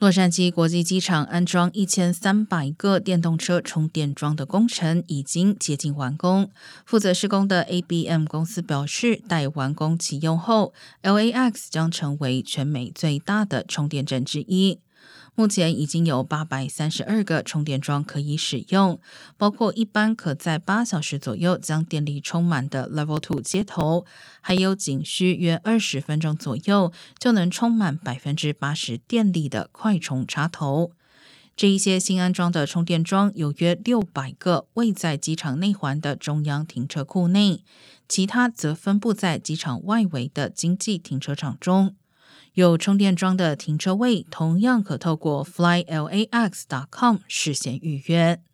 洛杉矶国际机场安装一千三百个电动车充电桩的工程已经接近完工。负责施工的 ABM 公司表示，待完工启用后，LAX 将成为全美最大的充电站之一。目前已经有八百三十二个充电桩可以使用，包括一般可在八小时左右将电力充满的 Level Two 接头，还有仅需约二十分钟左右就能充满百分之八十电力的快充插头。这一些新安装的充电桩有约六百个位在机场内环的中央停车库内，其他则分布在机场外围的经济停车场中。有充电桩的停车位同样可透过 flylax.com 事先预约。